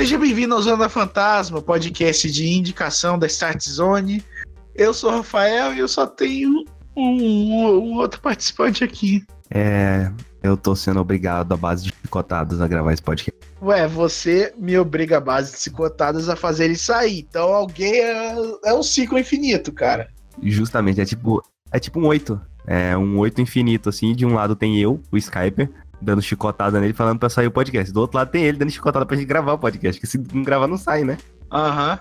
Seja bem-vindo ao Zona Fantasma, podcast de indicação da Start Zone. Eu sou o Rafael e eu só tenho um, um, um outro participante aqui. É, eu tô sendo obrigado à base de picotadas a gravar esse podcast. Ué, você me obriga a base de picotadas a fazer ele sair. Então alguém é, é um ciclo infinito, cara. Justamente, é tipo, é tipo um oito. É um oito infinito, assim. De um lado tem eu, o Skyper, dando chicotada nele, falando pra sair o podcast. Do outro lado tem ele dando chicotada pra gente gravar o podcast. Que se não gravar, não sai, né? Aham.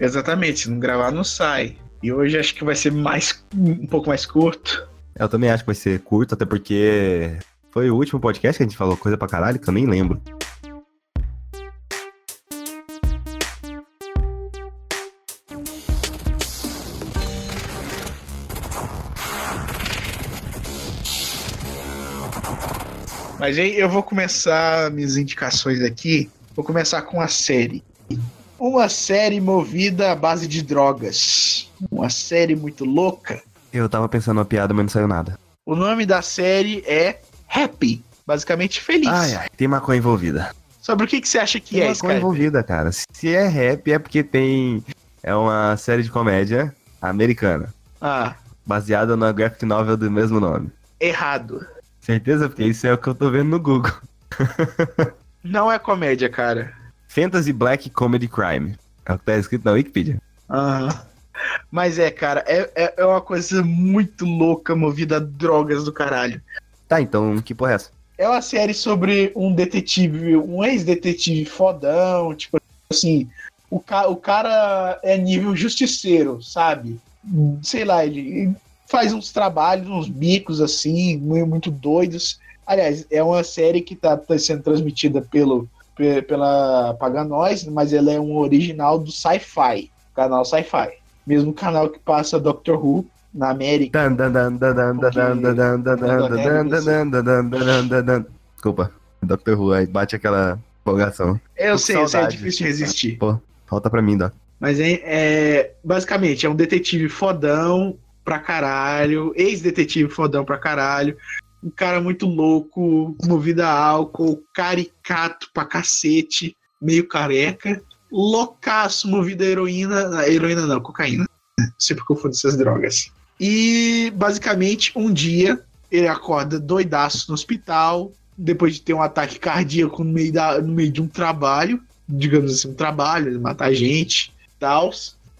Exatamente, se não gravar, não sai. E hoje acho que vai ser mais um pouco mais curto. Eu também acho que vai ser curto, até porque foi o último podcast que a gente falou coisa pra caralho, que eu nem lembro. Mas aí eu vou começar minhas indicações aqui. Vou começar com a série. Uma série movida à base de drogas. Uma série muito louca. Eu tava pensando uma piada, mas não saiu nada. O nome da série é Happy. Basicamente feliz. Ai, ai, tem maconha envolvida. Sobre o que, que você acha que tem é, maconha Skype? envolvida, cara. Se é rap, é porque tem. É uma série de comédia americana, Ah, baseada na graphic novel do mesmo nome. errado. Certeza? Porque isso é o que eu tô vendo no Google. Não é comédia, cara. Fantasy Black Comedy Crime. É o que tá escrito na Wikipedia. Aham. Mas é, cara, é, é, é uma coisa muito louca, movida a drogas do caralho. Tá, então que porra é essa? É uma série sobre um detetive, um ex-detetive fodão, tipo assim, o, ca o cara é nível justiceiro, sabe? Sei lá, ele faz uns trabalhos, uns bicos assim, muito doidos. Aliás, é uma série que está tá sendo transmitida pelo pela Paganóis, mas ela é um original do Sci-Fi, canal Sci-Fi. Mesmo canal que passa Doctor Who na América. Desculpa, Doctor Who, aí bate aquela empolgação. Eu sei, eu sei, é difícil resistir. Pô, falta pra mim, Doc. Mas é, é, basicamente é um detetive fodão pra caralho, ex-detetive fodão pra caralho, um cara muito louco, movido a álcool, caricato pra cacete, meio careca, loucaço, movido a heroína, heroína não, cocaína, sempre confundo essas drogas. E basicamente um dia ele acorda doidaço no hospital, depois de ter um ataque cardíaco no meio, da, no meio de um trabalho, digamos assim, um trabalho, matar gente tal.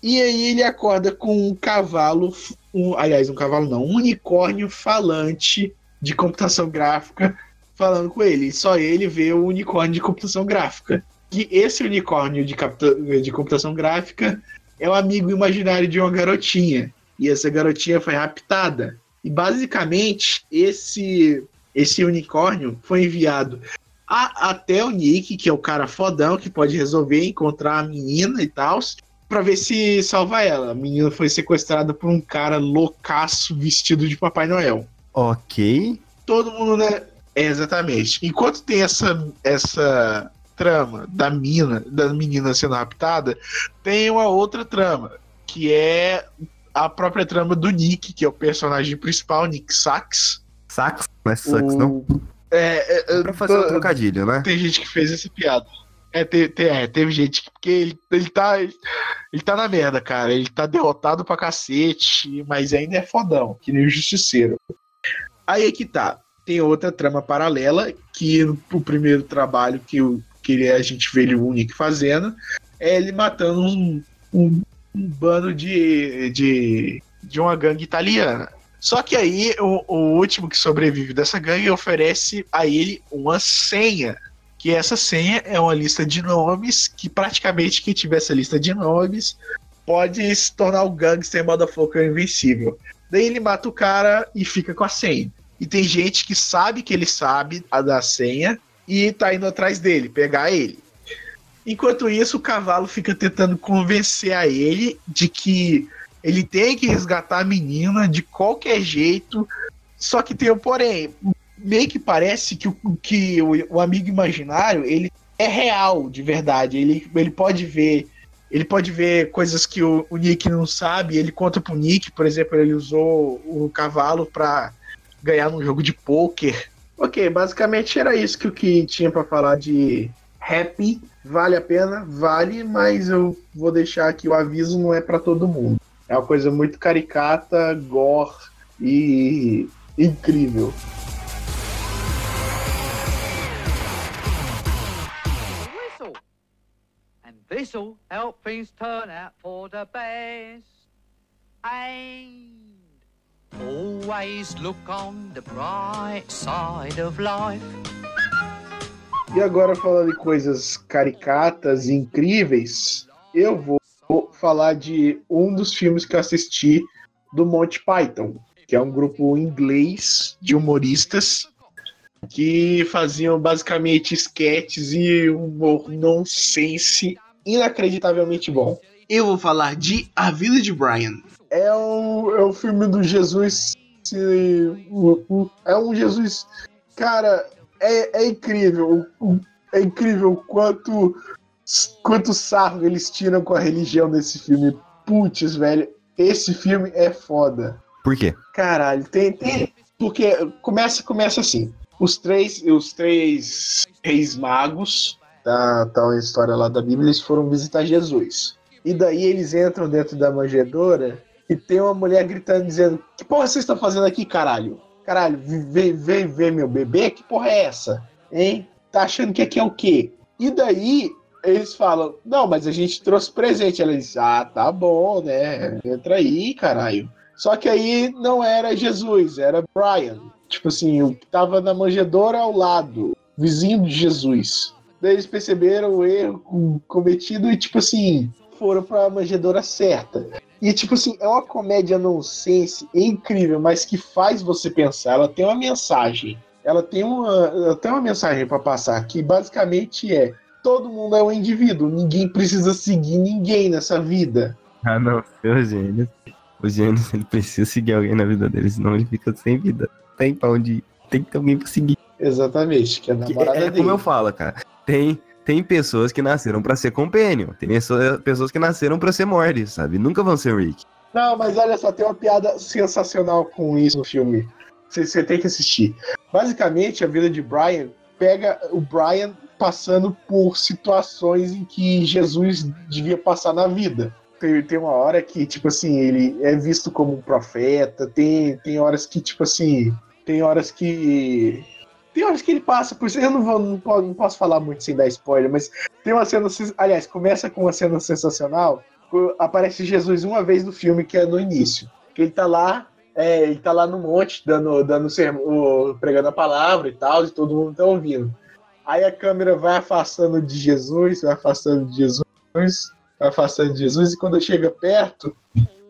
E aí ele acorda com um cavalo, um, aliás, um cavalo não, um unicórnio falante de computação gráfica falando com ele. E só ele vê o unicórnio de computação gráfica. Que esse unicórnio de, de computação gráfica é o amigo imaginário de uma garotinha. E essa garotinha foi raptada. E basicamente esse esse unicórnio foi enviado a- até o Nick, que é o cara fodão que pode resolver encontrar a menina e tal, pra ver se salva ela. A menina foi sequestrada por um cara loucaço vestido de Papai Noel. Ok. Todo mundo, né? É, exatamente. Enquanto tem essa, essa trama da mina, da menina sendo raptada, tem uma outra trama, que é a própria trama do Nick, que é o personagem principal, Nick Sachs. Sax, não é não? O- É, é, é, Pra fazer um trocadilho, né? tem gente que fez essa piada. É, te- te- é, teve gente que. Porque ele, ele tá. Ele tá na merda, cara. Ele tá derrotado pra cacete, mas ainda é fodão, que nem o Justiceiro. Aí é que tá. Tem outra trama paralela, que o primeiro trabalho que, o, que a gente vê ele o Nick fazendo é ele matando um, um, um bando de, de, de uma gangue italiana. Só que aí o, o último que sobrevive dessa gangue oferece a ele uma senha. Que essa senha é uma lista de nomes que praticamente quem tiver essa lista de nomes pode se tornar o gangster motherfucker invencível. Daí ele mata o cara e fica com a senha. E tem gente que sabe que ele sabe a da senha e tá indo atrás dele, pegar ele. Enquanto isso, o cavalo fica tentando convencer a ele de que ele tem que resgatar a menina de qualquer jeito. Só que tem um porém. Meio que parece que o, que o, o amigo imaginário ele é real, de verdade. Ele, ele pode ver. Ele pode ver coisas que o, o Nick não sabe. Ele conta pro Nick, por exemplo, ele usou o cavalo para ganhar num jogo de pôquer. Ok, basicamente era isso que o que tinha para falar de happy, vale a pena, vale, mas eu vou deixar aqui o aviso não é para todo mundo. É uma coisa muito caricata, gore e incrível. This'll help things turn out for the best. And always look on the bright side of life. E agora falando de coisas caricatas e incríveis, eu vou falar de um dos filmes que eu assisti do Monty Python, que é um grupo inglês de humoristas que faziam basicamente sketches e humor nonsense inacreditavelmente bom. Eu vou falar de A Vida de Brian. É o, é o filme do Jesus. É um Jesus. Cara, é, é incrível. É incrível quanto, quanto sarro eles tiram com a religião nesse filme. Putz, velho. Esse filme é foda. Por quê? Caralho, tem. tem porque começa, começa assim. Os três, os três reis magos da tal história lá da Bíblia, eles foram visitar Jesus. E daí eles entram dentro da manjedoura e tem uma mulher gritando, dizendo: Que porra vocês estão fazendo aqui, caralho? Caralho, vem, vem ver meu bebê? Que porra é essa? Hein? Tá achando que aqui é o quê? E daí eles falam: Não, mas a gente trouxe presente. Ela diz: Ah, tá bom, né? Entra aí, caralho. Só que aí não era Jesus, era Brian. Tipo assim, que tava na manjedoura ao lado, vizinho de Jesus. Daí eles perceberam o erro cometido e, tipo assim, foram pra manjedoura certa. E, tipo assim, é uma comédia nonsense incrível, mas que faz você pensar. Ela tem uma mensagem. Ela tem uma, ela tem uma mensagem para passar que basicamente é: todo mundo é um indivíduo, ninguém precisa seguir ninguém nessa vida. Ah, não, o gênio. O gênio, ele precisa seguir alguém na vida dele, senão ele fica sem vida. Tem pra onde ir. Tem que ter alguém pra seguir. Exatamente, que é a namorada é, é como eu falo, cara tem tem pessoas que nasceram para ser companion, tem pessoas que nasceram para ser Morty, sabe? Nunca vão ser Rick. Não, mas olha só, tem uma piada sensacional com isso no filme. Você, tem que assistir. Basicamente, a vida de Brian pega o Brian passando por situações em que Jesus devia passar na vida. Tem, tem uma hora que, tipo assim, ele é visto como um profeta, tem, tem horas que, tipo assim, tem horas que tem horas que ele passa por. Eu não, vou, não, posso, não posso falar muito sem dar spoiler, mas tem uma cena. Aliás, começa com uma cena sensacional. Aparece Jesus uma vez no filme, que é no início. Que ele tá lá, é, ele tá lá no monte, dando, dando sermão, pregando a palavra e tal, e todo mundo tá ouvindo. Aí a câmera vai afastando de Jesus, vai afastando de Jesus, vai afastando de Jesus, e quando chega perto,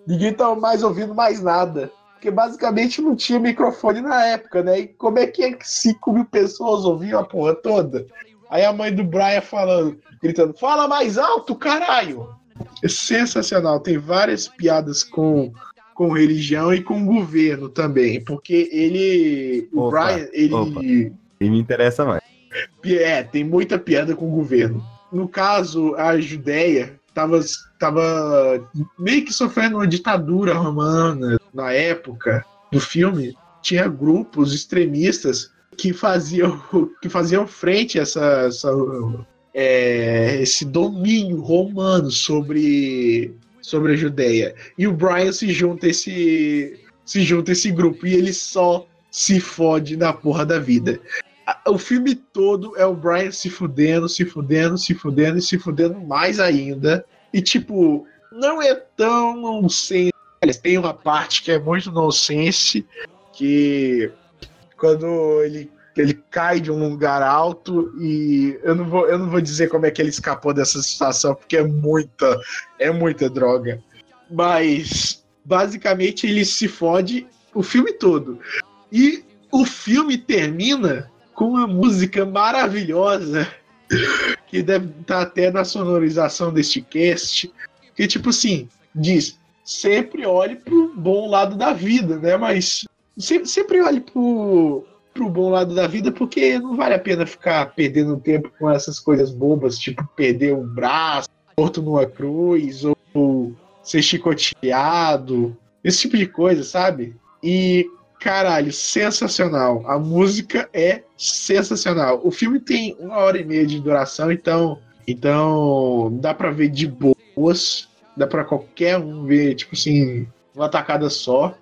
ninguém tá mais ouvindo mais nada porque basicamente não tinha microfone na época, né? E como é que 5 mil pessoas ouviam a porra toda? Aí a mãe do Brian falando, gritando, fala mais alto, caralho! É sensacional, tem várias piadas com, com religião e com governo também, porque ele. O opa, Brian, ele. Opa. E me interessa mais. É, tem muita piada com o governo. No caso, a Judéia tava, tava meio que sofrendo uma ditadura romana na época do filme. Tinha grupos extremistas que faziam, que faziam frente a essa, essa é, esse domínio romano sobre, sobre a Judéia. E o Brian se junta a esse, se junta esse grupo e ele só se fode na porra da vida. O filme todo é o Brian se fudendo, se fudendo, se fudendo e se fudendo mais ainda. E, tipo, não é tão nonsense. Tem uma parte que é muito nonsense, que quando ele, ele cai de um lugar alto e eu não, vou, eu não vou dizer como é que ele escapou dessa situação, porque é muita, é muita droga. Mas, basicamente, ele se fode o filme todo. E o filme termina com uma música maravilhosa que deve estar tá até na sonorização deste cast, que tipo assim, diz, sempre olhe pro bom lado da vida, né? Mas sempre olhe pro, pro bom lado da vida, porque não vale a pena ficar perdendo tempo com essas coisas bobas, tipo perder um braço, morto numa cruz, ou ser chicoteado, esse tipo de coisa, sabe? E caralho, sensacional. A música é sensacional. O filme tem uma hora e meia de duração, então, então dá pra ver de boas. Dá pra qualquer um ver, tipo assim, uma tacada só.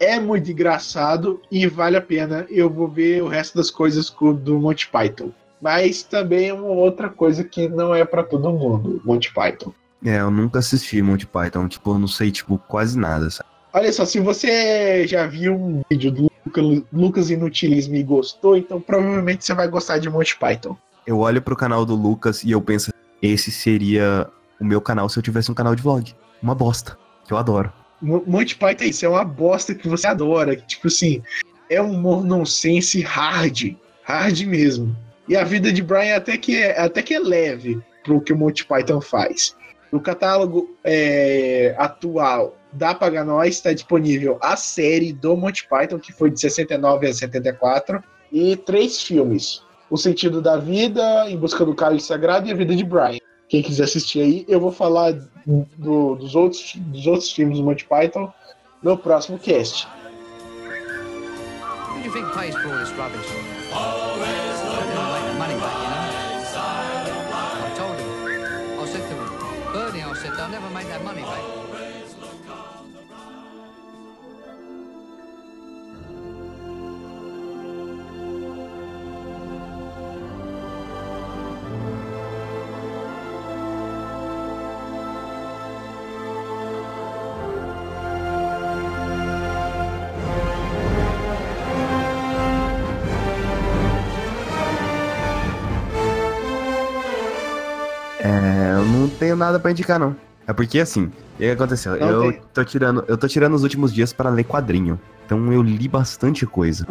É muito engraçado e vale a pena. Eu vou ver o resto das coisas do Monty Python. Mas também é uma outra coisa que não é para todo mundo, Monty Python. É, eu nunca assisti Monty Python, tipo, eu não sei, tipo, quase nada, sabe? Olha só, se você já viu um vídeo do Lucas Inutilismo e gostou, então provavelmente você vai gostar de Monty Python. Eu olho pro canal do Lucas e eu penso, esse seria o meu canal se eu tivesse um canal de vlog. Uma bosta, que eu adoro. Monty Python é isso, é uma bosta que você adora. Que, tipo assim, é um humor nonsense hard. Hard mesmo. E a vida de Brian até que é, até que é leve pro que o Monty Python faz. No catálogo é, atual da Paga está disponível a série do Monty Python, que foi de 69 a 74, e três filmes. O Sentido da Vida, Em Busca do Cálice Sagrado e A Vida de Brian. Quem quiser assistir aí, eu vou falar do, dos, outros, dos outros filmes do Monty Python no próximo cast. What do you think pays for all this rubbish? Tenho nada para indicar, não. É porque assim, o que aconteceu? Não eu tô tirando, eu tô tirando os últimos dias para ler quadrinho. Então eu li bastante coisa.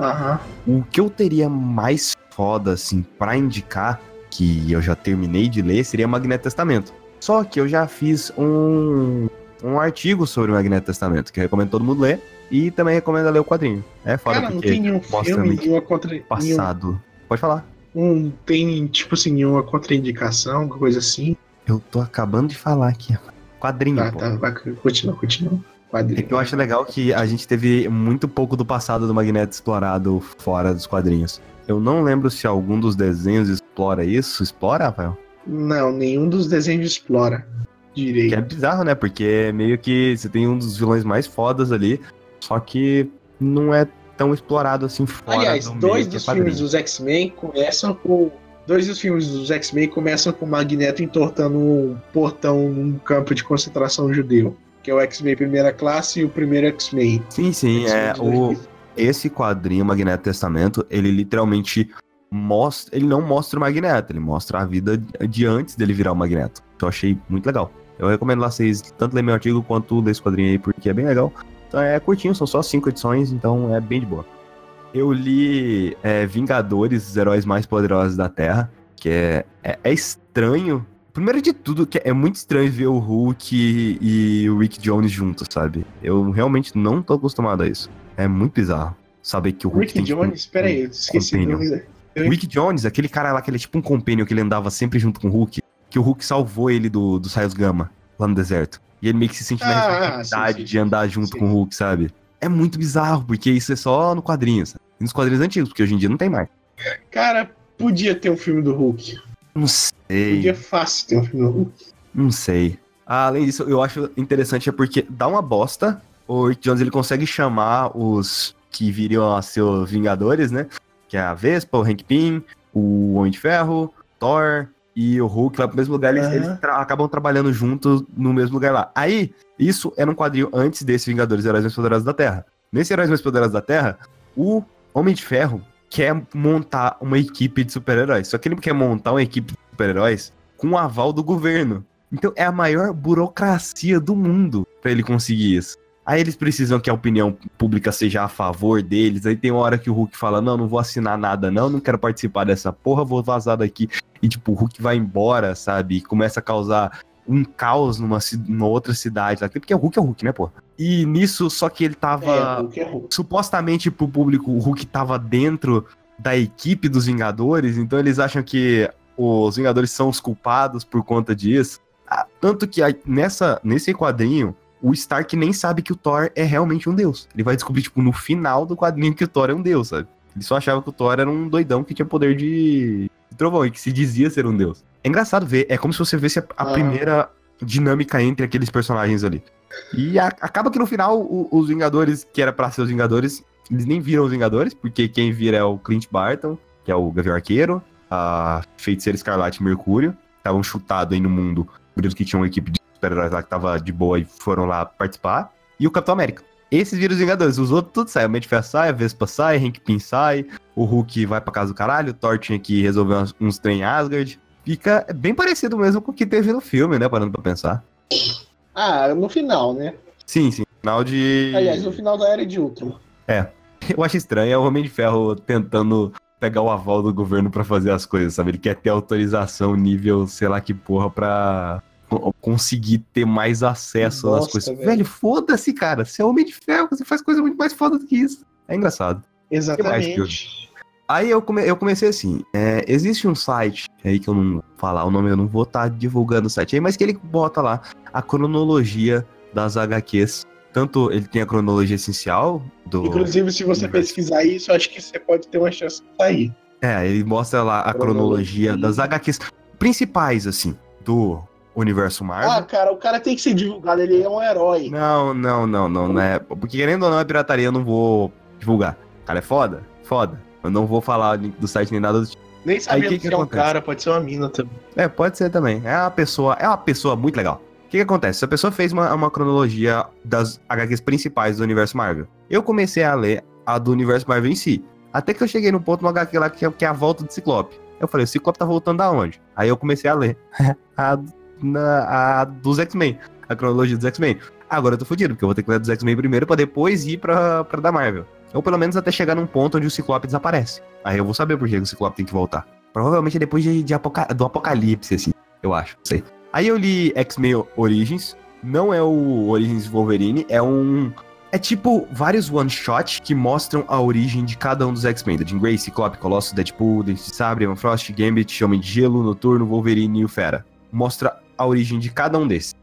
Uhum. O que eu teria mais foda, assim, pra indicar, que eu já terminei de ler, seria Magneto Testamento. Só que eu já fiz um, um artigo sobre o Magneto Testamento, que eu recomendo todo mundo ler. E também recomendo ler o quadrinho. É foda Cara, porque não tem nenhum filme, nenhuma contra... passado. Nenhum... Pode falar. Um, tem, tipo assim, nenhuma contraindicação, alguma coisa assim. Eu tô acabando de falar aqui. Quadrinho, tá, pô. Tá, vai, continua, continua. Quadrinho. É que eu acho legal que a gente teve muito pouco do passado do Magneto explorado fora dos quadrinhos. Eu não lembro se algum dos desenhos explora isso. Explora, Rafael? Não, nenhum dos desenhos explora direito. Que é bizarro, né? Porque meio que você tem um dos vilões mais fodas ali, só que não é tão explorado assim fora Aliás, do dois dos filmes dos X-Men começam com Dois dos filmes dos X-Men começam com o Magneto entortando um portão num campo de concentração judeu. Que é o X-Men Primeira Classe e o primeiro X-Men. Sim, sim. É, o, esse quadrinho, Magneto Testamento, ele literalmente mostra. Ele não mostra o Magneto, ele mostra a vida de antes dele virar o Magneto. Eu achei muito legal. Eu recomendo lá vocês tanto ler meu artigo quanto ler esse quadrinho aí, porque é bem legal. Então é curtinho, são só cinco edições, então é bem de boa eu li é, Vingadores, os heróis mais poderosos da Terra, que é, é, é, estranho. Primeiro de tudo, que é muito estranho ver o Hulk e, o Rick Jones juntos, sabe? Eu realmente não tô acostumado a isso. É muito bizarro saber que o Hulk Rick tem, tipo, Jones? Tipo, Pera aí, eu esqueci o Rick Jones, aquele cara lá que ele é tipo um companion que ele andava sempre junto com o Hulk, que o Hulk salvou ele do, do Saios Gama, lá no deserto. E ele meio que se sente na ah, responsabilidade sim, sim, de andar junto sim. com o Hulk, sabe? É muito bizarro, porque isso é só no quadrinho, sabe? E nos quadrinhos antigos, porque hoje em dia não tem mais. Cara, podia ter um filme do Hulk. Não sei. Podia fácil ter um filme do Hulk. Não sei. Ah, além disso, eu acho interessante é porque dá uma bosta. O Rick Jones ele consegue chamar os que viriam a ser Vingadores, né? Que é a Vespa, o Hank Pym, o Homem de Ferro, Thor e o Hulk lá pro mesmo lugar. Eles, uhum. eles tra acabam trabalhando juntos no mesmo lugar lá. Aí, isso era um quadril antes desse Vingadores Heróis Mais Poderosos da Terra. Nesse Heróis Mais Poderosos da Terra, o Homem de Ferro quer montar uma equipe de super-heróis. Só que ele quer montar uma equipe de super-heróis com o aval do governo. Então é a maior burocracia do mundo para ele conseguir isso. Aí eles precisam que a opinião pública seja a favor deles. Aí tem uma hora que o Hulk fala: Não, não vou assinar nada, não, não quero participar dessa porra, vou vazar daqui. E tipo, o Hulk vai embora, sabe? E começa a causar um caos numa, numa outra cidade lá. Porque o Hulk é o Hulk, né, pô? E nisso, só que ele tava. É, Hulk é Hulk. Supostamente pro público, o Hulk tava dentro da equipe dos Vingadores, então eles acham que os Vingadores são os culpados por conta disso. Ah, tanto que nessa, nesse quadrinho, o Stark nem sabe que o Thor é realmente um deus. Ele vai descobrir, tipo, no final do quadrinho que o Thor é um deus, sabe? Ele só achava que o Thor era um doidão que tinha poder de, de trovão e que se dizia ser um deus. É engraçado ver, é como se você visse a, a Ah. primeira dinâmica entre aqueles personagens ali. E a- acaba que no final, o- os Vingadores, que era pra ser os Vingadores, eles nem viram os Vingadores, porque quem vira é o Clint Barton, que é o Gavião Arqueiro, a Feiticeira Escarlate e Mercúrio, estavam chutados aí no mundo, por isso que tinha uma equipe de super-heróis lá que tava de boa e foram lá participar, e o Capitão América. Esses viram os Vingadores, os outros tudo sai, o Mente sai, a Vespa sai, Hank Pym sai, o Hulk vai pra casa do caralho, o Thor tinha que resolver uns, uns trem em Asgard. Fica bem parecido mesmo com o que teve no filme, né, parando pra pensar. Ah, no final, né? Sim, sim, final de... Aliás, no final da Era de Ultron. Eu acho estranho, é o Homem de Ferro tentando pegar o aval do governo pra fazer as coisas, sabe? Ele quer ter autorização nível, sei lá que porra, pra conseguir ter mais acesso às Bosta, coisas. velho. Velho, foda-se, cara. Você é Homem de Ferro, você faz coisa muito mais foda do que isso. É engraçado. Exatamente. Aí eu, come- eu comecei assim, é, existe um site aí que eu não vou falar o nome, eu não vou estar divulgando o site aí, mas que ele bota lá a cronologia das HQs. Tanto ele tem a cronologia essencial do... Inclusive, se você pesquisar isso, acho que você pode ter uma chance de sair. É, ele mostra lá a cronologia Cronologia. das HQs principais, assim, do universo Ah, Marvel. cara, o cara tem que ser divulgado, ele é um herói. Não, não, não, não, não é. Porque querendo ou não é pirataria, eu não vou divulgar. O cara é foda? Foda. Eu não vou falar do site nem nada do tipo. Nem sabendo que que, que é um acontece? cara, pode ser uma mina também. É, pode ser também. É uma pessoa, é uma pessoa muito legal. O que, que acontece? Essa pessoa fez uma, uma cronologia das HQs principais do universo Marvel. Eu comecei a ler a do universo Marvel em si. Até que eu cheguei no ponto no HQ lá que é, que é a volta do Ciclope. Eu falei, o Ciclope tá voltando da onde? Aí eu comecei a ler a, na- a dos X-Men, a cronologia dos X-Men. Agora eu tô fudido, porque eu vou ter que ler dos X-Men primeiro pra depois ir pra, pra da Marvel. Ou pelo menos até chegar num ponto onde o Ciclope desaparece. Aí eu vou saber por que o Ciclope tem que voltar. Provavelmente é depois de, de apoca- do Apocalipse, assim, eu acho, sei. Aí eu li X-Men Origins, não é o Origins Wolverine, é um... É tipo vários one-shot que mostram a origem de cada um dos X-Men. Da Jean Grey, Ciclope, Colossus, Deadpool, Dente de Sabre, Emma Frost, Gambit, Homem de Gelo, Noturno, Wolverine e o Fera. Mostra a origem de cada um desses.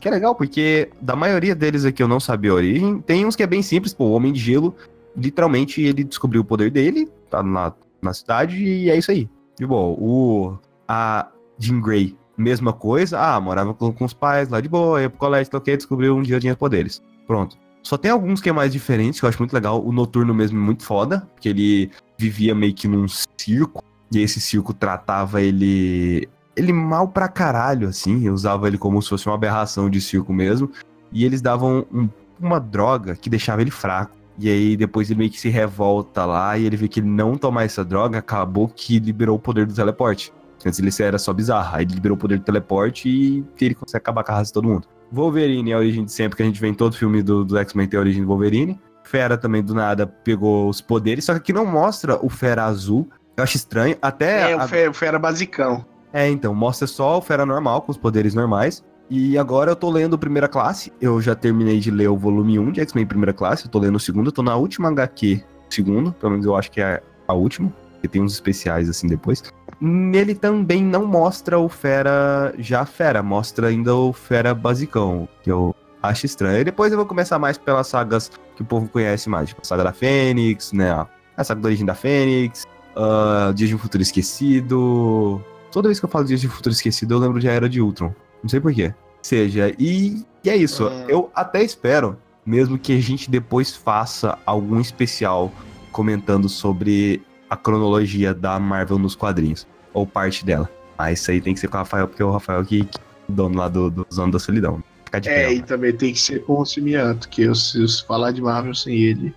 Que é legal, porque da maioria deles aqui eu não sabia a origem. Tem uns que é bem simples, pô, o Homem de Gelo, literalmente ele descobriu o poder dele, tá na, na cidade, e é isso aí. De boa. O, a Jean Grey, mesma coisa. Ah, morava com, com os pais lá de boa, ia pro colégio, tal, descobriu um dia tinha poderes. Pronto. Só tem alguns que é mais diferentes, que eu acho muito legal. O Noturno mesmo é muito foda, porque ele vivia meio que num circo, e esse circo tratava ele. Ele mal pra caralho, assim. Usava ele como se fosse uma aberração de circo mesmo. E eles davam um- uma droga que deixava ele fraco. E aí depois ele meio que se revolta lá e ele vê que ele não tomar essa droga, acabou que liberou o poder do teleporte. Antes ele era só bizarro. Aí ele liberou o poder do teleporte e ele consegue acabar com a raça de todo mundo. Wolverine é a origem de sempre, que a gente vê em todo filme do, do X-Men tem a origem do Wolverine. Fera também, do nada, pegou os poderes, só que aqui não mostra o Fera azul. Eu acho estranho. Até. É, a- o Fe- o Fera basicão. É, então, mostra só o Fera normal, com os poderes normais. E agora eu tô lendo Primeira Classe. Eu já terminei de ler o volume 1 de X-Men Primeira Classe. Eu tô lendo o segundo, eu tô na última HQ segundo. Pelo menos eu acho que é a última. Porque tem uns especiais assim depois. Nele também não mostra o Fera já Fera, mostra ainda o Fera basicão, que eu acho estranho. E depois eu vou começar mais pelas sagas que o povo conhece mais, tipo a saga da Fênix, né? A saga da origem da Fênix, ah, Dias de um Futuro Esquecido. Toda vez que eu falo Dias de Futuro Esquecido, eu lembro de A Era de Ultron. Não sei porquê. Seja, e, e é isso. Hum. Eu até espero, mesmo que a gente depois faça algum especial comentando sobre a cronologia da Marvel nos quadrinhos. Ou parte dela. Mas isso aí tem que ser com o Rafael, porque é o Rafael que, que é o dono lá do, do Zona da Solidão. Fica de É, pé. e também tem que ser com o Simianto, que eu, se eu falar de Marvel sem ele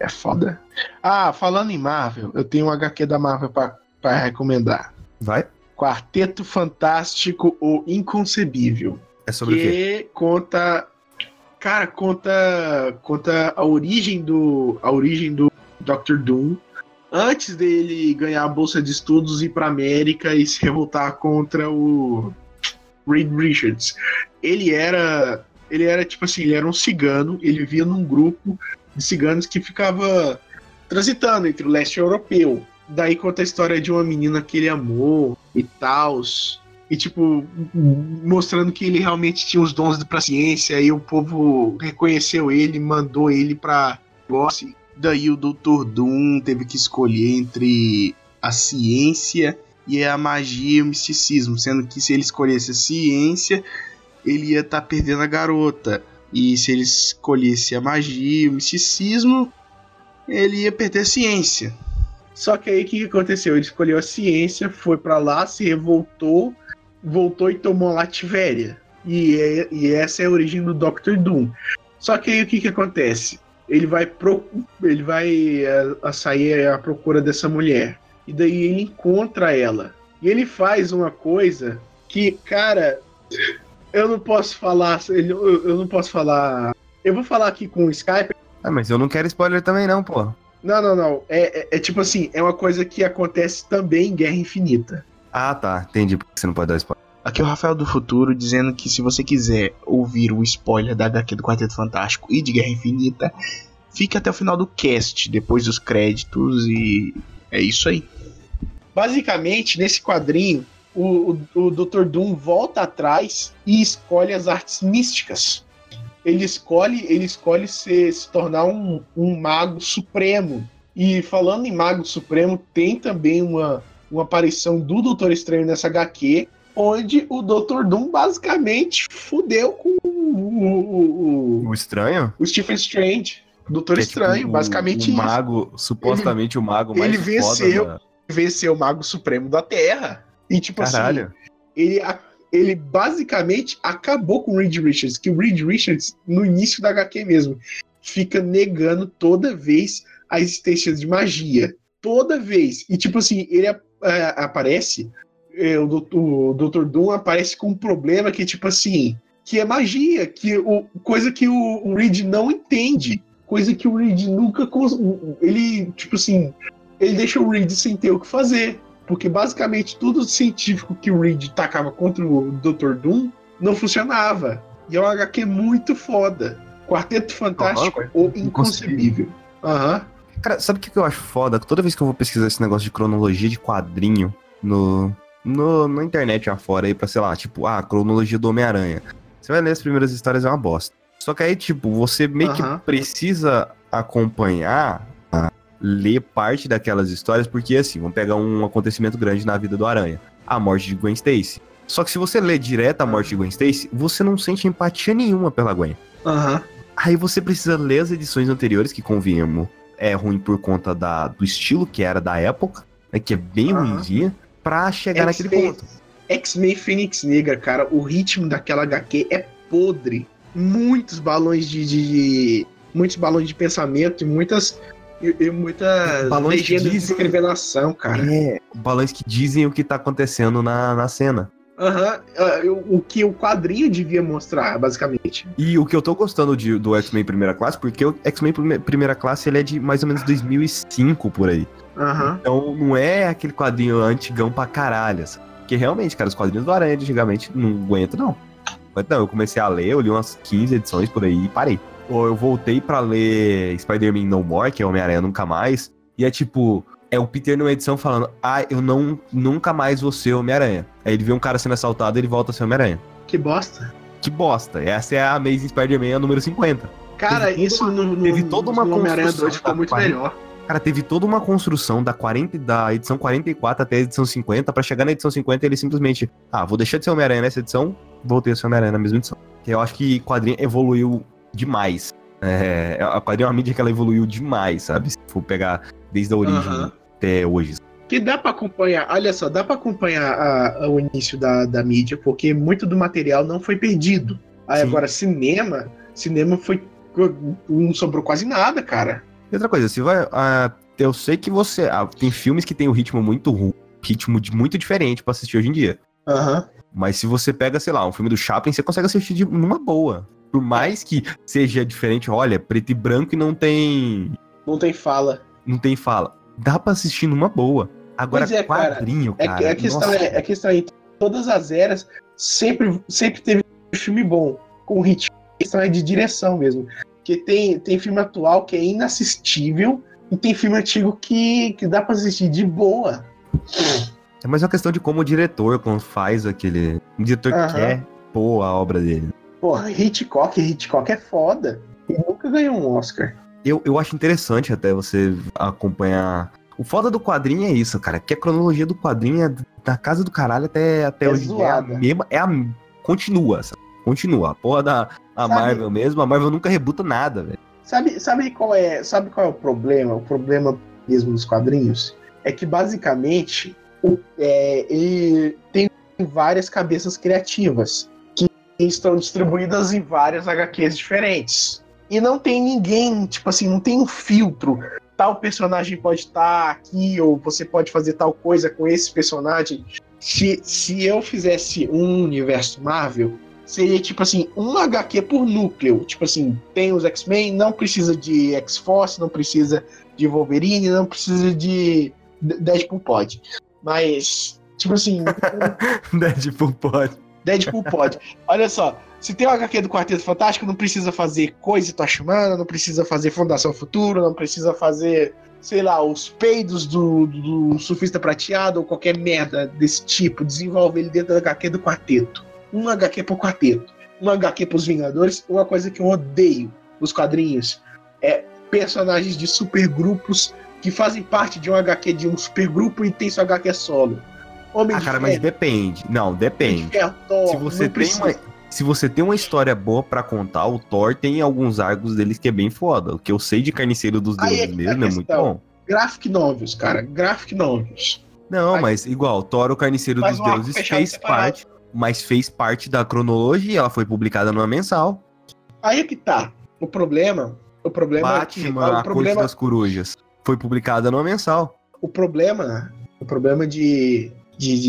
é foda. Ah, falando em Marvel, eu tenho um HQ da Marvel pra, pra recomendar. Vai? Quarteto Fantástico ou Inconcebível. É sobre o quê? que conta. Cara, conta. Conta a origem do. A origem do Dr. Doom. Antes dele ganhar a bolsa de estudos e ir pra América e se revoltar contra o Reed Richards. Ele era. Ele era tipo assim, ele era um cigano, ele vivia num grupo de ciganos que ficava transitando entre o leste europeu. Daí conta a história de uma menina que ele amou e tal. e tipo, mostrando que ele realmente tinha os dons pra ciência, e o povo reconheceu ele, mandou ele pra negócio. Daí o Dr. Doom teve que escolher entre a ciência e a magia e o misticismo, sendo que se ele escolhesse a ciência, ele ia estar tá perdendo a garota. E se ele escolhesse a magia e o misticismo, ele ia perder a ciência. Só que aí o que aconteceu? Ele escolheu a ciência, foi para lá, se revoltou, voltou e tomou a Lativéria. E, é, e essa é a origem do Doctor Doom. Só que aí o que, que acontece? Ele vai, pro, ele vai a, é, a sair à procura dessa mulher. E daí ele encontra ela. E ele faz uma coisa que, cara, eu não posso falar. Eu, eu não posso falar. Eu vou falar aqui com o Skype. Ah, mas eu não quero spoiler também, não, pô. Não, não, não. É, é, é, tipo assim, é uma coisa que acontece também em Guerra Infinita. Ah, tá. Entendi porque você não pode dar spoiler. Aqui é o Rafael do Futuro dizendo que se você quiser ouvir o spoiler da HQ do Quarteto Fantástico e de Guerra Infinita, fique até o final do cast, depois dos créditos e é isso aí. Basicamente, nesse quadrinho, o, o, o Dr. Doom volta atrás e escolhe as artes místicas ele escolhe, ele escolhe se, se tornar um, um mago supremo. E falando em mago supremo, tem também uma, uma aparição do Doutor Estranho nessa HQ, onde o Doutor Doom basicamente fudeu com o, o, o, o estranho? O Stephen Strange. Doutor é, tipo, Estranho, tipo, basicamente o, o mago, supostamente ele, o mago mais ele venceu, foda, venceu o mago supremo da Terra. E tipo assim, Caralho. assim, ele ele basicamente acabou com o Reed Richards, que o Reed Richards, no início da HQ mesmo, fica negando toda vez a existência de magia. Toda vez. E tipo assim, ele é, aparece, é, o, o Dr. Doom aparece com um problema que, tipo assim, que é magia, que o, coisa que o, o Reed não entende. Coisa que o Reed nunca. Ele, tipo assim, ele deixa o Reed sem ter o que fazer. Porque basicamente tudo científico que o Reed tacava contra o Dr. Doom não funcionava. E é uma HQ muito foda. Quarteto Fantástico uhum, ou Inconcebível. Aham. Uhum. Cara, sabe o que eu acho foda? Toda vez que eu vou pesquisar esse negócio de cronologia de quadrinho no, no, na internet afora aí pra, sei lá, tipo, ah, cronologia do Homem-Aranha. Você vai ler as primeiras histórias, é uma bosta. Só que aí, tipo, você meio uhum. que precisa acompanhar ler parte daquelas histórias, porque assim, vamos pegar um acontecimento grande na vida do Aranha, a morte de Gwen Stacy. Só que se você lê direto a morte de Gwen Stacy, você não sente empatia nenhuma pela Gwen. Uhum. Aí você precisa ler as edições anteriores, que convenhamos, é ruim por conta da, do estilo que era da época, né, que é bem uhum. ruimzinha, pra chegar naquele ponto. X-Men Phoenix Negra, cara, o ritmo daquela HQ é podre. Muitos balões de, de, de muitos balões de pensamento e muitas e, e muitas balões legendas dizem, revelação, cara. É, balões que dizem o que tá acontecendo na, na cena. Aham, uhum, o que o quadrinho devia mostrar, basicamente. E o que eu tô gostando de, do X-Men Primeira Classe, porque o X-Men Primeira Classe ele é de mais ou menos 2005 por aí. Uhum. Então não é aquele quadrinho antigão pra caralho. Porque realmente, cara, os quadrinhos do Aranha de antigamente não aguento, não. Não, eu comecei a ler, eu li umas 15 edições por aí e parei eu voltei para ler Spider-Man No More, que é Homem-Aranha Nunca Mais, e é tipo, é o Peter numa edição falando, ah, eu não, nunca mais vou ser Homem-Aranha. Aí ele vê um cara sendo assaltado e ele volta a ser Homem-Aranha. Que bosta. Que bosta. Essa é a Amazing Spider-Man número 50. Cara, teve isso no, teve toda uma no Homem-Aranha 2 ficou muito 40, melhor. Cara, teve toda uma construção da 40 da edição 44 até a edição 50 para chegar na edição 50 ele simplesmente, ah, vou deixar de ser Homem-Aranha nessa edição, voltei a ser Homem-Aranha na mesma edição. Que eu acho que quadrinho evoluiu demais. É, a quadrinho é uma mídia que ela evoluiu demais, sabe? Se for pegar desde a origem uhum. até hoje. Que dá para acompanhar, olha só, dá para acompanhar a, a, o início da, da mídia, porque muito do material não foi perdido. Aí Sim. agora, cinema, cinema foi. Não sobrou quase nada, cara. E outra coisa, se vai. Uh, eu sei que você. Tem filmes que tem um ritmo muito ruim, ritmo de, muito diferente para assistir hoje em dia. Uhum. Mas se você pega, sei lá, um filme do Chaplin, você consegue assistir de, numa boa. Por mais que seja diferente, olha, preto e branco e não tem. Não tem fala. Não tem fala. Dá pra assistir numa boa. Agora, é, quadrinho, cara. cara é, a questão é, a questão é, todas as eras sempre, sempre teve filme bom, com ritmo. A questão é de direção mesmo. Porque tem, tem filme atual que é inassistível e tem filme antigo que, que dá pra assistir de boa. É mais uma questão de como o diretor como faz aquele. O diretor Aham. quer pôr a obra dele. Porra, Hitchcock, Hitchcock é foda. Ele nunca ganhou um Oscar. Eu, eu acho interessante até você acompanhar. O foda do quadrinho é isso, cara. Que a cronologia do quadrinho é da casa do caralho até, até É hoje. dia. É a zoada. mesma. É a, continua, sabe? Continua. A porra da a Sabe- Marvel mesmo, a Marvel nunca rebuta nada, velho. Sabe, sabe qual é, sabe qual é o problema? O problema mesmo dos quadrinhos é que basicamente o- é, ele tem várias cabeças criativas estão distribuídas em várias HQs diferentes. E não tem ninguém, tipo assim, não tem um filtro. Tal personagem pode estar aqui, ou você pode fazer tal coisa com esse personagem. Se, se eu fizesse um universo Marvel, seria tipo assim, um HQ por núcleo. Tipo assim, tem os X-Men, não precisa de X-Force, não precisa de Wolverine, não precisa de Deadpool pode. Mas, tipo assim, Deadpool pode. Deadpool pode. Olha só, se tem o HQ do Quarteto Fantástico, não precisa fazer Coisa Toshimana, não precisa fazer Fundação Futuro, não precisa fazer, sei lá, os peidos do, do Surfista Prateado ou qualquer merda desse tipo. Desenvolve ele dentro do HQ do Quarteto. Um HQ pro Quarteto. Um HQ pros Vingadores. Uma coisa que eu odeio nos quadrinhos é personagens de supergrupos que fazem parte de um HQ de um supergrupo e tem seu HQ solo. Homem Ah, cara, mas depende. Não, depende. Ferro, Thor, Se você tem precisa. uma. Se você tem uma história boa pra contar, o Thor tem alguns arcos deles que é bem foda. O que eu sei de Carniceiro dos é Deuses a mesmo é muito bom. Graphic novels, cara. Graphic novels. Não, Aí- mas igual, Thor, o Carniceiro dos Deuses fez separado. parte, mas fez parte da cronologia, ela foi publicada numa mensal. Aí é que tá. O problema. O problema é que. Batman, O problema, das Corujas, foi publicada numa mensal. o problema. O problema de. De,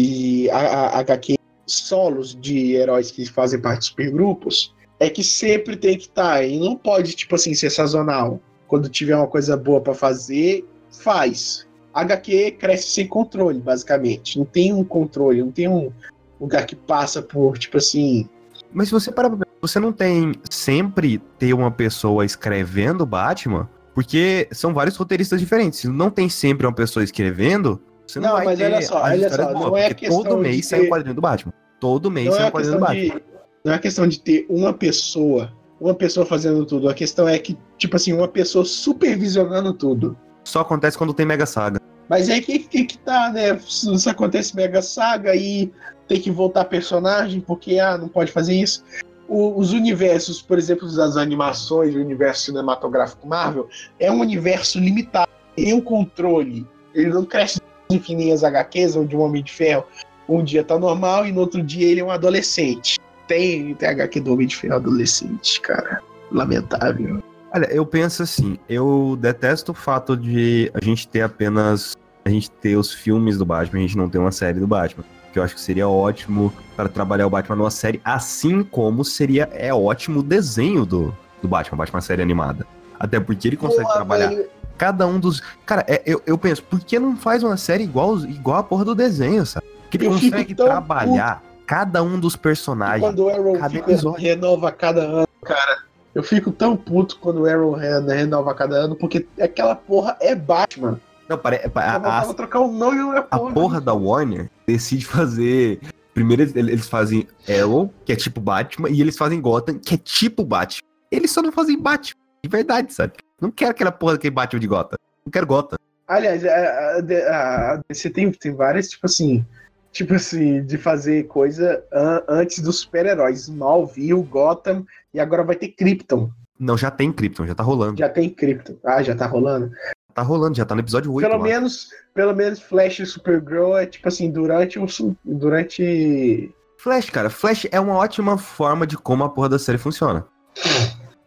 de a- a- HQ solos de heróis que fazem parte de supergrupos é que sempre tem que estar. e não pode, tipo assim, ser sazonal. Quando tiver uma coisa boa pra fazer, faz. HQ cresce sem controle, basicamente. Não tem um controle, não tem um lugar que passa por, tipo assim. Mas se você parar pra você não tem sempre ter uma pessoa escrevendo Batman, porque são vários roteiristas diferentes. Não tem sempre uma pessoa escrevendo, você não, Não, mas olha só, olha só, não é porque questão todo mês sai ter- um quadrinho do Batman. Todo mês Não sai é, a quadrinho do Batman. de, não é questão de ter uma pessoa, uma pessoa fazendo tudo. A questão é que, tipo assim, uma pessoa supervisionando tudo. Só acontece quando tem Mega Saga. Mas aí que, que, que tá, né? Se acontece Mega Saga e tem que voltar personagem, porque ah, não pode fazer isso. O- os universos, por exemplo, das animações, o universo cinematográfico Marvel, é um universo limitado, tem um controle. Ele não cresce fininhas HQs, onde um Homem de Ferro um dia tá normal e no outro dia ele é um adolescente. Tem, tem HQ do Homem de Ferro adolescente, cara. Lamentável. Olha, eu penso assim, eu detesto o fato de a gente ter apenas. A gente ter os filmes do Batman, a gente não ter uma série do Batman. Que eu acho que seria ótimo para trabalhar o Batman numa série, assim como seria é ótimo o desenho do, do Batman, Batman série animada. Até porque ele consegue Porra, trabalhar velho, cada um dos. Cara, é, eu, eu penso, por que não faz uma série igual, igual a porra do desenho, sabe? Que Eu consegue tão trabalhar cada um dos personagens. quando o Arrow cada fica- renova cada ano, cara. Eu fico tão puto quando o Arrow re- renova cada ano, porque aquela porra é Batman. Não, pare, Eu a, a, trocar o nome e não é a porra. porra da Warner decide fazer. Primeiro eles- eles fazem Arrow, que é tipo Batman, e eles fazem Gotham, que é tipo Batman. Eles só não fazem Batman, de verdade, sabe? Não quero aquela porra daquele Batman de Gotham. Não quero Gotham. Aliás, a, a, a DC tem, tem várias, tipo assim, tipo assim, de fazer coisa an- antes dos super-heróis. Smallville, Gotham, e agora vai ter Krypton. Não, já tem Krypton, já tá rolando. Já tem Krypton. Ah, já tá rolando. Tá rolando, já tá no episódio 8. pelo menos, pelo menos Flash e Supergirl é tipo assim, durante su- durante Flash, cara, Flash é uma ótima forma de como a porra da série funciona.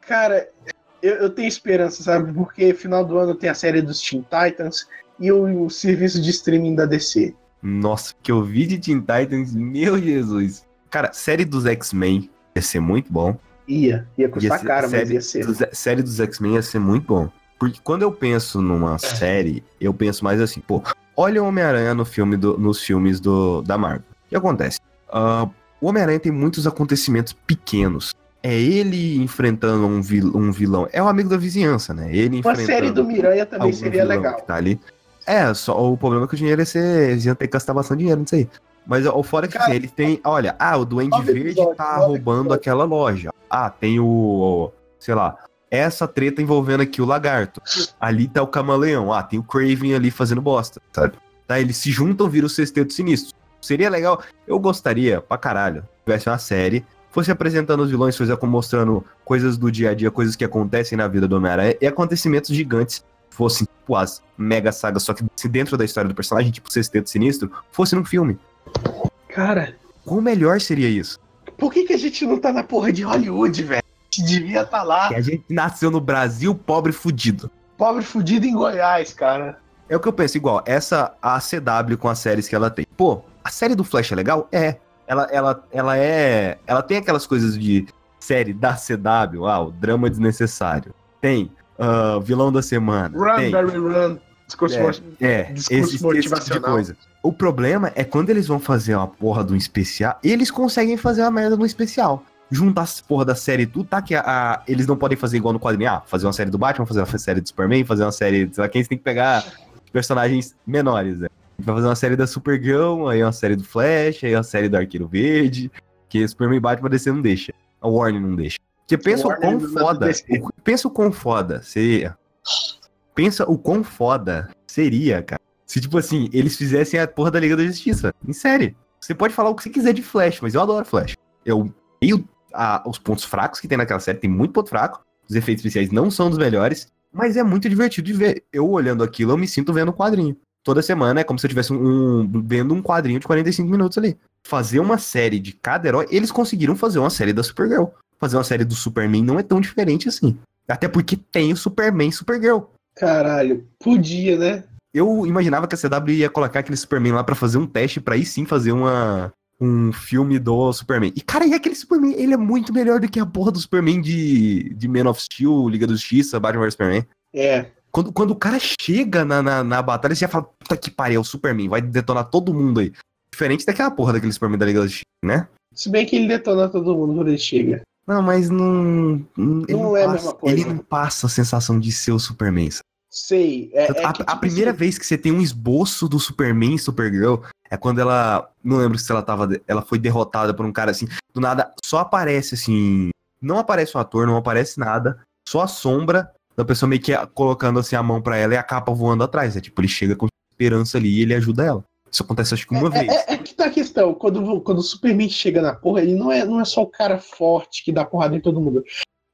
Cara, eu, eu tenho esperança, sabe? Porque final do ano tem a série dos Teen Titans e o, o serviço de streaming da DC. Nossa, que eu vi de Teen Titans, meu Jesus. Cara, série dos X-Men ia ser muito bom. Ia, ia Ia custar ser- caro, mas série, ia ser. dos- série dos X-Men ia ser muito bom. Porque quando eu penso numa série, eu penso mais assim, pô, olha o Homem-Aranha no filme do- nos filmes do, da Marvel. O que acontece? Ah, o Homem-Aranha tem muitos acontecimentos pequenos. É ele enfrentando um, vil- um vilão. É o amigo da vizinhança, né? Ele Uma enfrentando série do Miranha também seria legal. tá ali. É, só o problema é que o dinheiro ia ser. Eles iam ter que gastar bastante dinheiro nisso aí. Mas o fora é que assim, ele tem. Olha, ah, o Duende Verde episódios, tá roubando aquela loja. Ah, tem o. Sei lá. Essa treta envolvendo aqui o lagarto. Ali tá o camaleão. Ah, tem o Craven ali fazendo bosta, sabe? Tá, eles se juntam, viram o sexteto sinistro. Seria legal. Eu gostaria, pra caralho, tivesse uma série, fosse apresentando os vilões, fosse mostrando coisas do dia a dia, coisas que acontecem na vida do Homem-Aranha e acontecimentos gigantes fossem, tipo, as mega sagas, só que se dentro da história do personagem, tipo Sexteto Sinistro, fosse num filme. Cara, Quão melhor seria isso? por que, que a gente não tá na porra de Hollywood, velho? A gente devia estar tá lá, Que a gente nasceu no Brasil pobre fudido. pobre fudido em Goiás, cara. É o que eu penso, igual, essa a CW com as séries que ela tem. Pô, a série do Flash é legal? É. Ela, ela, ela é. Ela tem aquelas coisas de série da CW, ah, o drama desnecessário. Tem. ah, vilão da semana. Run, tem. Barry, run. Discurso É, É, Discurso esse, esse tipo de motivacional. coisa. O problema é quando eles vão fazer uma porra de um especial, eles conseguem fazer uma merda no especial. Juntar as porra da série tudo, tá? Que a, a- eles não podem fazer igual no quadrinho. Ah, fazer uma série do Batman, fazer uma série do Superman, fazer uma série. Sei lá, quem tem que pegar personagens menores, né? Vai fazer uma série da Supergirl, aí uma série do Flash, aí uma série do Arqueiro Verde. Que Superman e Batman DC não deixa. A Warner não deixa. Porque pensa o Warner quão foda. O- Pensa o quão foda seria. Pensa o quão foda seria, cara. Se, tipo assim, eles fizessem a porra da Liga da Justiça. Em série. Você pode falar o que você quiser de Flash, mas eu adoro Flash. Eu a- os pontos fracos que tem naquela série, tem muito ponto fraco. Os efeitos especiais não são dos melhores, mas é muito divertido de ver. Eu olhando aquilo, eu me sinto vendo um quadrinho. Toda semana é como se eu tivesse um, um- vendo um quadrinho de 45 minutos ali. Fazer uma série de cada herói, eles conseguiram fazer uma série da Supergirl. Fazer uma série do Superman não é tão diferente assim. Até porque tem o Superman e Supergirl. Caralho, podia, né? Eu imaginava que a CW ia colocar aquele Superman lá pra fazer um teste pra aí sim fazer uma um filme do Superman. E cara, e aquele Superman, ele é muito melhor do que a porra do Superman de, de Man of Steel, Liga da Justiça, Batman vs Superman. É. Quando, quando o cara chega na, na, na batalha, você já fala, puta que pariu, é o Superman, vai detonar todo mundo aí. Diferente daquela porra daquele Superman da Liga da Justiça, né? Se bem que ele detona todo mundo quando ele chega. Não, mas não. Não, ele Não é a passa, mesma coisa. Ele não passa a sensação de ser o Superman. sabe? Sei. É, é a, que, a tipo primeira assim, vez que você tem um esboço do Superman e Supergirl é quando ela. Não lembro se ela tava. Ela foi derrotada por um cara assim. Do nada, só aparece assim. Não aparece o ator, não aparece nada. Só a sombra da pessoa meio que colocando assim a mão pra ela e a capa voando atrás. É tipo, ele chega com esperança ali e ele ajuda ela. Isso acontece acho que uma é, vez. é, é que tá a questão. Quando, quando o Superman chega na porra, ele não é, não é só o cara forte que dá porrada em todo mundo.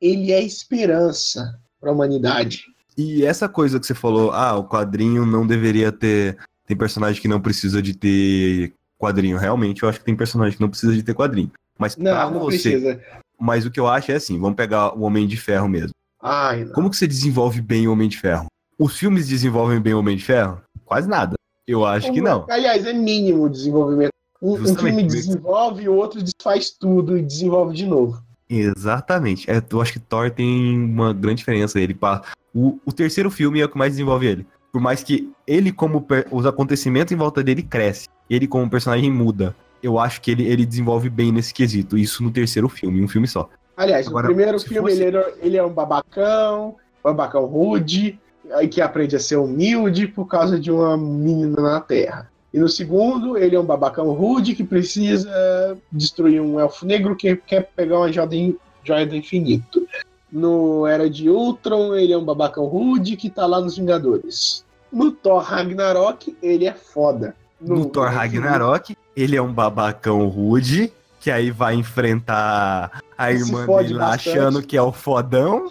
Ele é esperança pra humanidade. E essa coisa que você falou, ah, o quadrinho não deveria ter. Tem personagem que não precisa de ter quadrinho. Realmente, eu acho que tem personagem que não precisa de ter quadrinho. Mas pra Não, não você. precisa. Mas o que eu acho é assim, vamos pegar o Homem de Ferro mesmo. Ai, não. Como que você desenvolve bem o Homem de Ferro? Os filmes desenvolvem bem o Homem de Ferro? Quase nada. Eu acho que não. Aliás, é mínimo o desenvolvimento. Um, um filme desenvolve, o outro desfaz tudo e desenvolve de novo. Exatamente. É, eu acho que Thor tem uma grande diferença. Ele pa- o, o terceiro filme é o que mais desenvolve ele. Por mais que ele, como per- os acontecimentos em volta dele cresce, ele como personagem muda. Eu acho que ele, ele desenvolve bem nesse quesito. Isso no terceiro filme, um filme só. Aliás, Agora, no primeiro filme fosse- ele, era- ele é um babacão, babacão rude, aí que aprende a ser humilde por causa de uma menina na Terra. E no segundo, ele é um babacão rude que precisa destruir um elfo negro que quer pegar uma joia joia do infinito. No Era de Ultron, ele é um babacão rude que tá lá nos Vingadores. No Thor Ragnarok, ele é foda. No, Thor Ragnarok, ele é um babacão rude, que aí vai enfrentar a irmã dele achando que é o fodão,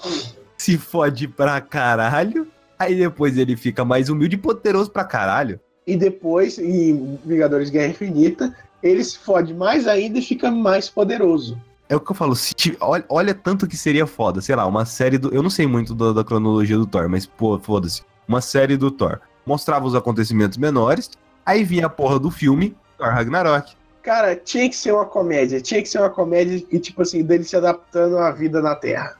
se fode pra caralho, aí depois ele fica mais humilde e poderoso pra caralho. E depois, em Vingadores Guerra Infinita, ele se fode mais ainda e fica mais poderoso. É o que eu falo, se ti- olha, olha tanto que seria foda, sei lá, uma série do. Eu não sei muito da, da cronologia do Thor, mas pô, foda-se. Uma série do Thor. Mostrava os acontecimentos menores, aí vinha a porra do filme, Thor Ragnarok. Cara, tinha que ser uma comédia. Tinha que ser uma comédia e, tipo assim, dele se adaptando à vida na Terra.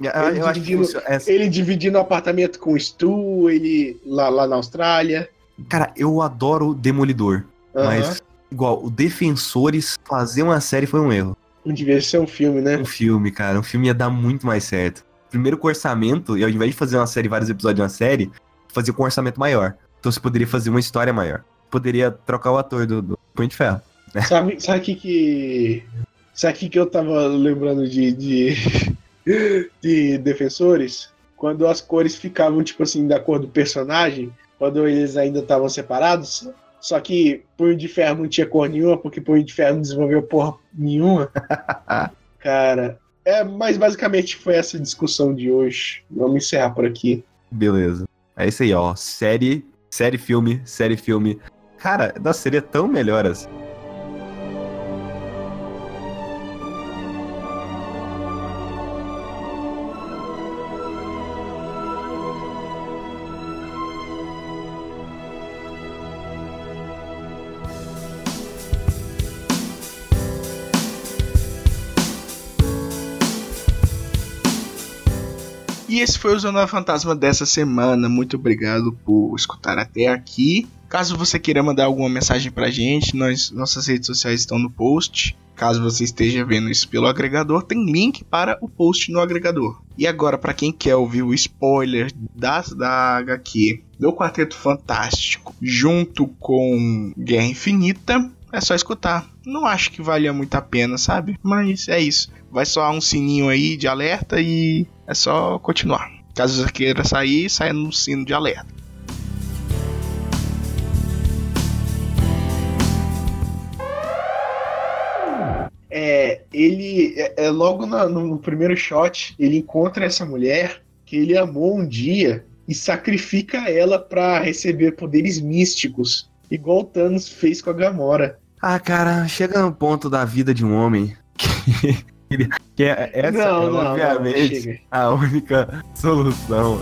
Eu, Ele eu acho que dividindo- funciona- é- Ele dividindo o apartamento com o Stu, ele lá, lá na Austrália. Cara, eu adoro o Demolidor. Mas, igual, o Defensores fazer uma série foi um erro. Não devia ser um filme, né? Um filme, cara. Um filme ia dar muito mais certo. Primeiro com orçamento, e ao invés de fazer uma série, vários episódios de uma série, fazer com um orçamento maior. Então você poderia fazer uma história maior. Poderia trocar o ator do, do Punho de Ferro. Sabe, sabe o que que. Sabe que que eu tava lembrando de, de, de defensores? Quando as cores ficavam, tipo assim, da cor do personagem, quando eles ainda estavam separados. Só que Punho de Ferro não tinha cor nenhuma, porque Punho de Ferro não desenvolveu porra nenhuma. Cara, é, mas basicamente foi essa discussão de hoje. Vamos encerrar por aqui. Beleza. É isso aí, ó. Série, série filme, série filme. Cara, nossa, seria tão melhor assim. E esse foi o Zona Fantasma dessa semana. Muito obrigado por escutar até aqui. Caso você queira mandar alguma mensagem pra gente, nós, nossas redes sociais estão no post. Caso você esteja vendo isso pelo agregador, tem link para o post no agregador. E agora, para quem quer ouvir o spoiler da, da HQ do Quarteto Fantástico junto com Guerra Infinita, é só escutar. Não acho que valia muito a pena, sabe? Mas é isso. Vai soar um sininho aí de alerta e é só continuar. Caso você queira sair, saia no sino de alerta. É, ele é, é logo no, no primeiro shot, ele encontra essa mulher que ele amou um dia e sacrifica ela pra receber poderes místicos, igual Thanos fez com a Gamora. Ah, cara, chega no ponto da vida de um homem que, que é, essa não, é, não, não, obviamente, chega. a única solução.